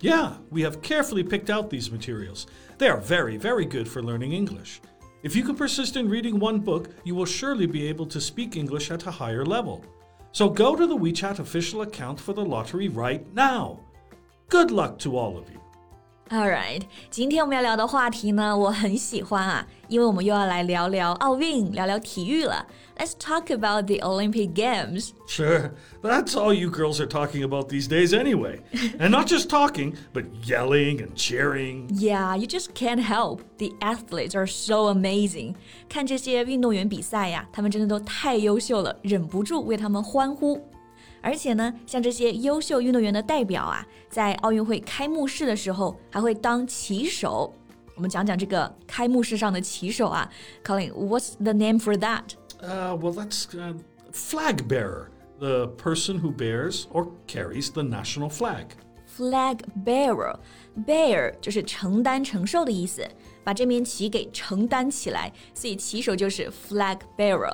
Yeah, we have carefully picked out these materials. They are very, very good for learning English. If you can persist in reading one book, you will surely be able to speak English at a higher level. So go to the WeChat official account for the lottery right now. Good luck to all of you. All right，今天我们要聊的话题呢，我很喜欢啊，因为我们又要来聊聊奥运，聊聊体育了。Let's talk about the Olympic Games. Sure, that's all you girls are talking about these days anyway. and not just talking, but yelling and cheering. Yeah, you just can't help. The athletes are so amazing. 看这些运动员比赛呀，他们真的都太优秀了，忍不住为他们欢呼。 而且呢，像这些优秀运动员的代表啊，在奥运会开幕式的时候还会当旗手。我们讲讲这个开幕式上的旗手啊，Colin，what's the name for that? Uh, well, that's uh, flag bearer, the person who bears or carries the national flag. Flag bearer, bear 就是承担、承受的意思，把这面旗给承担起来，所以旗手就是 flag bearer。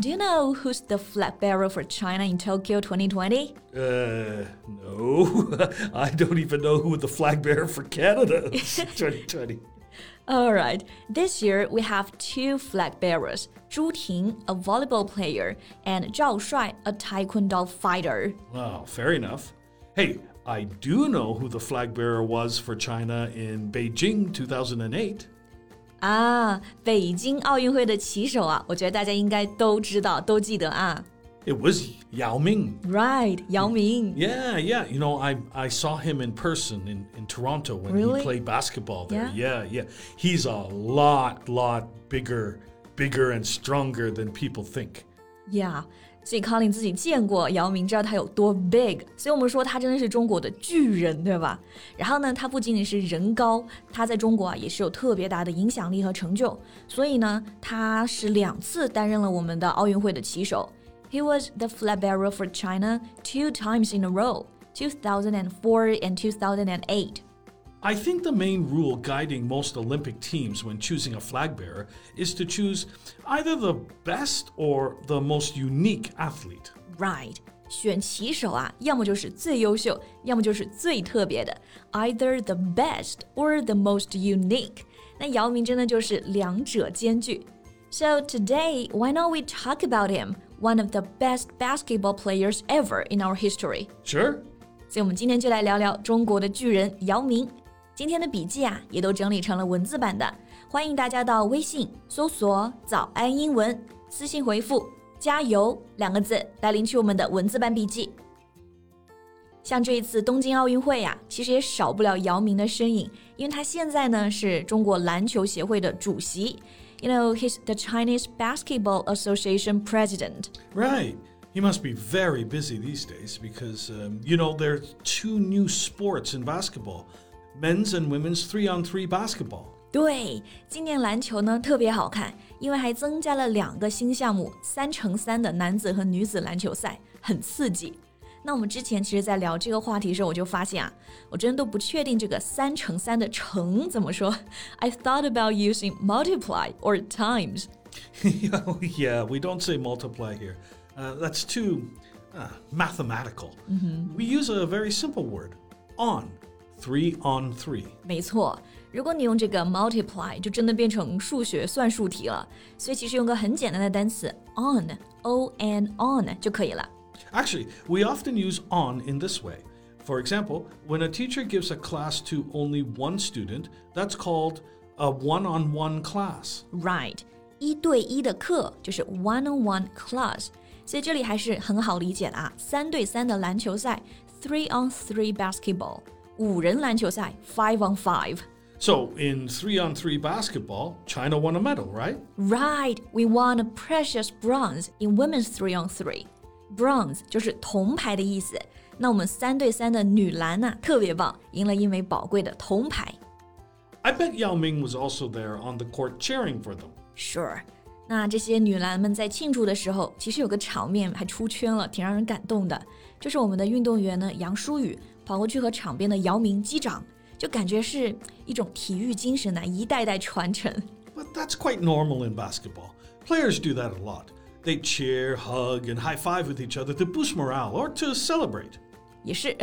Do you know who's the flag bearer for China in Tokyo 2020? Uh, no. I don't even know who the flag bearer for Canada is 2020. All right. This year we have two flag bearers: Zhu Ting, a volleyball player, and Zhao Shuai, a taekwondo fighter. Wow, fair enough. Hey, I do know who the flag bearer was for China in Beijing 2008. 啊，北京奥运会的旗手啊，我觉得大家应该都知道，都记得啊。It was Yao Ming. Right, Yao Ming. Yeah, yeah. You know, I I saw him in person in, in Toronto when really? he played basketball there. Yeah? yeah, yeah. He's a lot, lot bigger, bigger and stronger than people think. Yeah. 所以康林自己见过姚明，知道他有多 big，所以我们说他真的是中国的巨人，对吧？然后呢，他不仅仅是人高，他在中国啊也是有特别大的影响力和成就。所以呢，他是两次担任了我们的奥运会的旗手。He was the flag bearer for China two times in a row, 2004 and 2008. I think the main rule guiding most Olympic teams when choosing a flag bearer is to choose either the best or the most unique athlete. Right. 选旗手啊，要么就是最优秀，要么就是最特别的，either the best or the most unique。那姚明真的就是两者兼具。So today, why not we talk about him, one of the best basketball players ever in our history? Sure. 所以，我们今天就来聊聊中国的巨人姚明。 今天的笔记啊，也都整理成了文字版的，欢迎大家到微信搜索“早安英文”，私信回复“加油”两个字来领取我们的文字版笔记。像这一次东京奥运会呀，其实也少不了姚明的身影，因为他现在呢是中国篮球协会的主席。You know, he's the Chinese Basketball Association president. Right. He must be very busy these days because, um, you know, there are two new sports in basketball men's and women's three on three basketball. 对，今年篮球呢特别好看，因为还增加了两个新项目，三乘三的男子和女子篮球赛，很刺激。那我们之前其实，在聊这个话题的时候，我就发现啊，我真的都不确定这个三乘三的乘怎么说。I thought about using multiply or times. yeah, we don't say multiply here. Uh, that's too uh, mathematical. Mm-hmm. We use a very simple word, on. Three on three，没错。如果你用这个 multiply，就真的变成数学算术题了。所以其实用个很简单的单词 on，o n on 就可以了。Actually, we often use on in this way. For example, when a teacher gives a class to only one student, that's called a one-on-one class. Right，一对一的课就是 one-on-one class。所以这里还是很好理解的啊，三对三的篮球赛 three on three basketball。 五人篮球赛 （five on So in three on three basketball, China won a medal, right? Right, we won a precious bronze in women's three on three. Bronze 就是铜牌的意思。那我们三对三的女篮呢，特别棒，赢了一枚宝贵的铜牌。I bet Yao Ming was also there on the court cheering for them. Sure，那这些女篮们在庆祝的时候，其实有个场面还出圈了，挺让人感动的。就是我们的运动员呢，杨舒予跑过去和场边的姚明击掌，就感觉是一种体育精神呐、一代代传承。But that's quite normal in basketball. Players do that a lot. They cheer, hug, and high five with each other to boost morale or to celebrate. 也是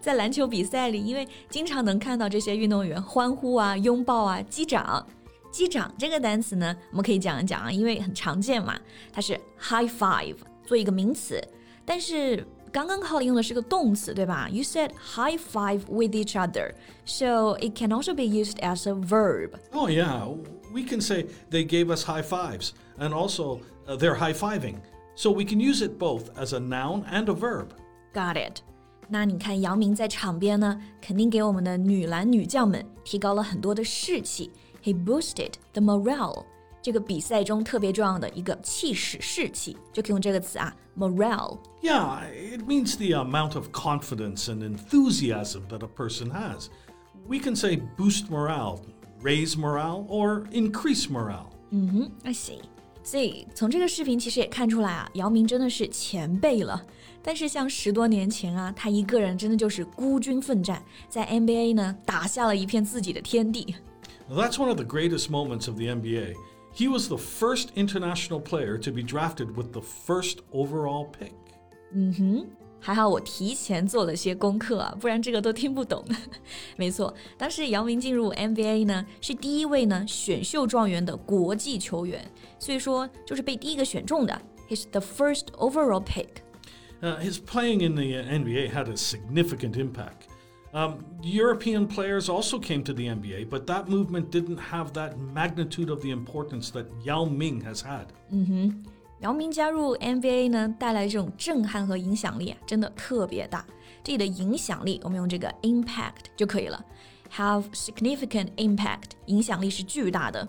在篮球比赛里，因为经常能看到这些运动员欢呼啊、拥抱啊、击掌。击掌这个单词呢，我们可以讲一讲啊，因为很常见嘛，它是 high five 做一个名词，但是刚刚 Colin 用的是个动词，对吧？You said high five with each other, so it can also be used as a verb. Oh, yeah. We can say they gave us high fives, and also uh, they're high fiving. So we can use it both as a noun and a verb. Got it. 那你看姚明在场边呢，肯定给我们的女篮女将们提高了很多的士气。He boosted the morale， 这个比赛中特别重要的一个气势、士气，就可以用这个词啊，morale。 Yeah, it means the amount of confidence and enthusiasm that a person has. We can say boost morale, raise morale, or increase morale. 嗯哼，I see。所以从这个视频其实也看出来啊，姚明真的是前辈了。但是像十多年前啊，他一个人真的就是孤军奋战，在 NBA 呢打下了一片自己的天地。 That's one of the greatest moments of the NBA. He was the first international player to be drafted with the first overall pick. 嗯哼，还好我提前做了些功课啊，不然这个都听不懂。没错，当时姚明进入 NBA 呢，是第一位呢选秀状元的国际球员，所以说就是被第一个选中的。He's the first overall pick. Uh, his playing in the uh, NBA had a significant impact. Um, European players also came to the NBA, but that movement didn't have that magnitude of the importance that Yao Ming has had. 姚明加入 NBA 呢，带来这种震撼和影响力啊，真的特别大。这里的影响力，我们用这个 impact 就可以了。Have significant impact，影响力是巨大的。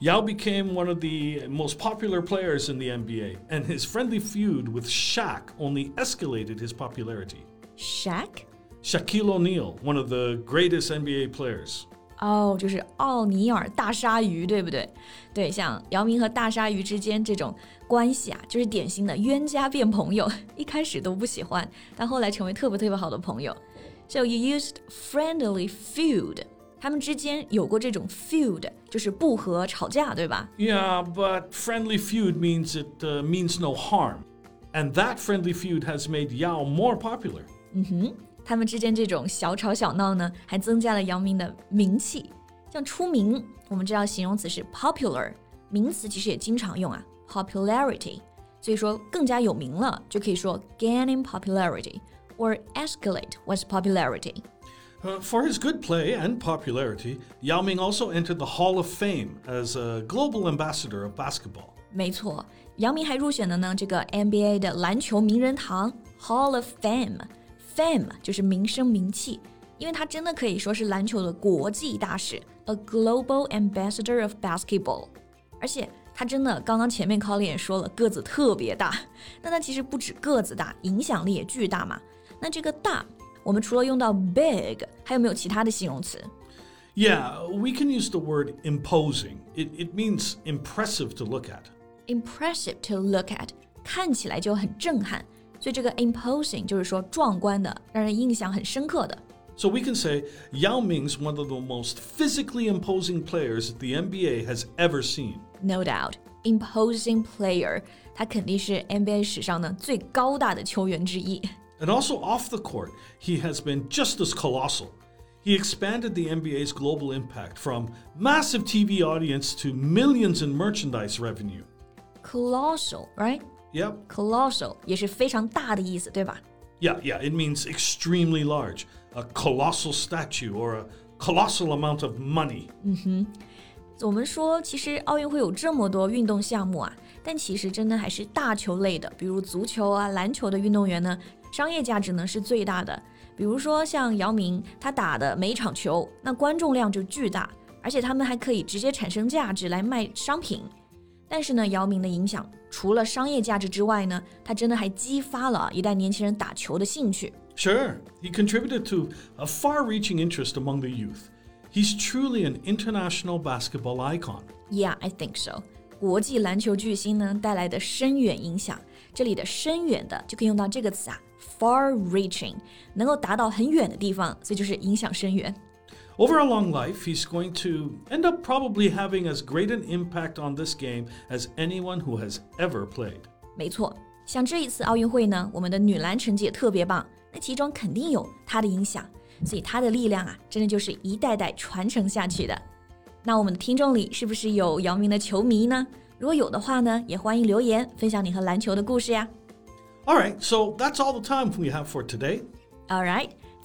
Yao became one of the most popular players in the NBA, and his friendly feud with Shaq only escalated his popularity. Shaq， Shaquille O'Neal, one of the greatest NBA players. 哦，就是奥尼尔大鲨鱼，对不对？对，像姚明和大鲨鱼之间这种关系啊，就是典型的冤家变朋友，一开始都不喜欢，但后来成为特别特别好的朋友。So you used friendly feud，他们之间有过这种 feud，就是不和、吵架，对吧？ Yeah, but friendly feud means it uh, means no harm. And that friendly feud has made Yao more popular. 他们之间这种小吵小闹呢，还增加了姚明的名气。像出名，我们知道形容词是 popular，名词其实也经常用啊，popularity。所以说更加有名了，就可以说 gaining popularity or escalate one's popularity。 Uh, for his good play and popularity, Yao Ming also entered the Hall of Fame as a global ambassador of basketball. 没错，姚明还入选了呢这个 NBA 的篮球名人堂 Hall of Fame。 Fame 就是名声名气，因为他真的可以说是篮球的国际大使，a global ambassador of basketball。而且他真的刚刚前面 Colin 也说了，个子特别大。那他其实不止个子大，影响力也巨大嘛。那这个大，我们除了用到 big，还有没有其他的形容词？ Yeah, we can use the word imposing. It, it means impressive to look at. impressive to look at，看起来就很震撼。 所以这个 imposing 就是说壮观的，让人印象很深刻的。 So we can say Yao Ming's one of the most physically imposing players the NBA has ever seen. No doubt, imposing player，他肯定是 NBA 史上呢最高大的球员之一。 And also off the court, he has been just as colossal. He expanded the NBA's global impact from massive TV audience to millions in merchandise revenue. Colossal, right? Yep. Colossal 也是非常大的意思，对吧？ Yeah, yeah, it means extremely large, a colossal statue or a colossal amount of money. 我们说，其实奥运会有这么多运动项目啊，但其实真的还是大球类的，比如足球啊、篮球的运动员呢，商业价值呢是最大的。比如说像姚明，他打的每一场球，那观众量就巨大，而且他们还可以直接产生价值来卖商品。 但是呢，姚明的影响除了商业价值之外呢，他真的还激发了一代年轻人打球的兴趣。 Sure, he contributed to a far reaching interest among the youth. He's truly an international basketball icon. Yeah, I think so. 国际篮球巨星呢带来的深远影响，这里的深远的就可以用到这个词啊，far-reaching，能够达到很远的地方，所以就是影响深远。 Over a long life, he's going to end up probably having as great an impact on this game as anyone who has ever played. 没错，像这一次奥运会呢，我们的女篮成绩也特别棒，那其中肯定有她的影响，所以她的力量啊，真的就是一代代传承下去的。那我们的听众里是不是有姚明的球迷呢？如果有的话呢，也欢迎留言分享你和篮球的故事呀。All right, so that's all the time we have for today. All right，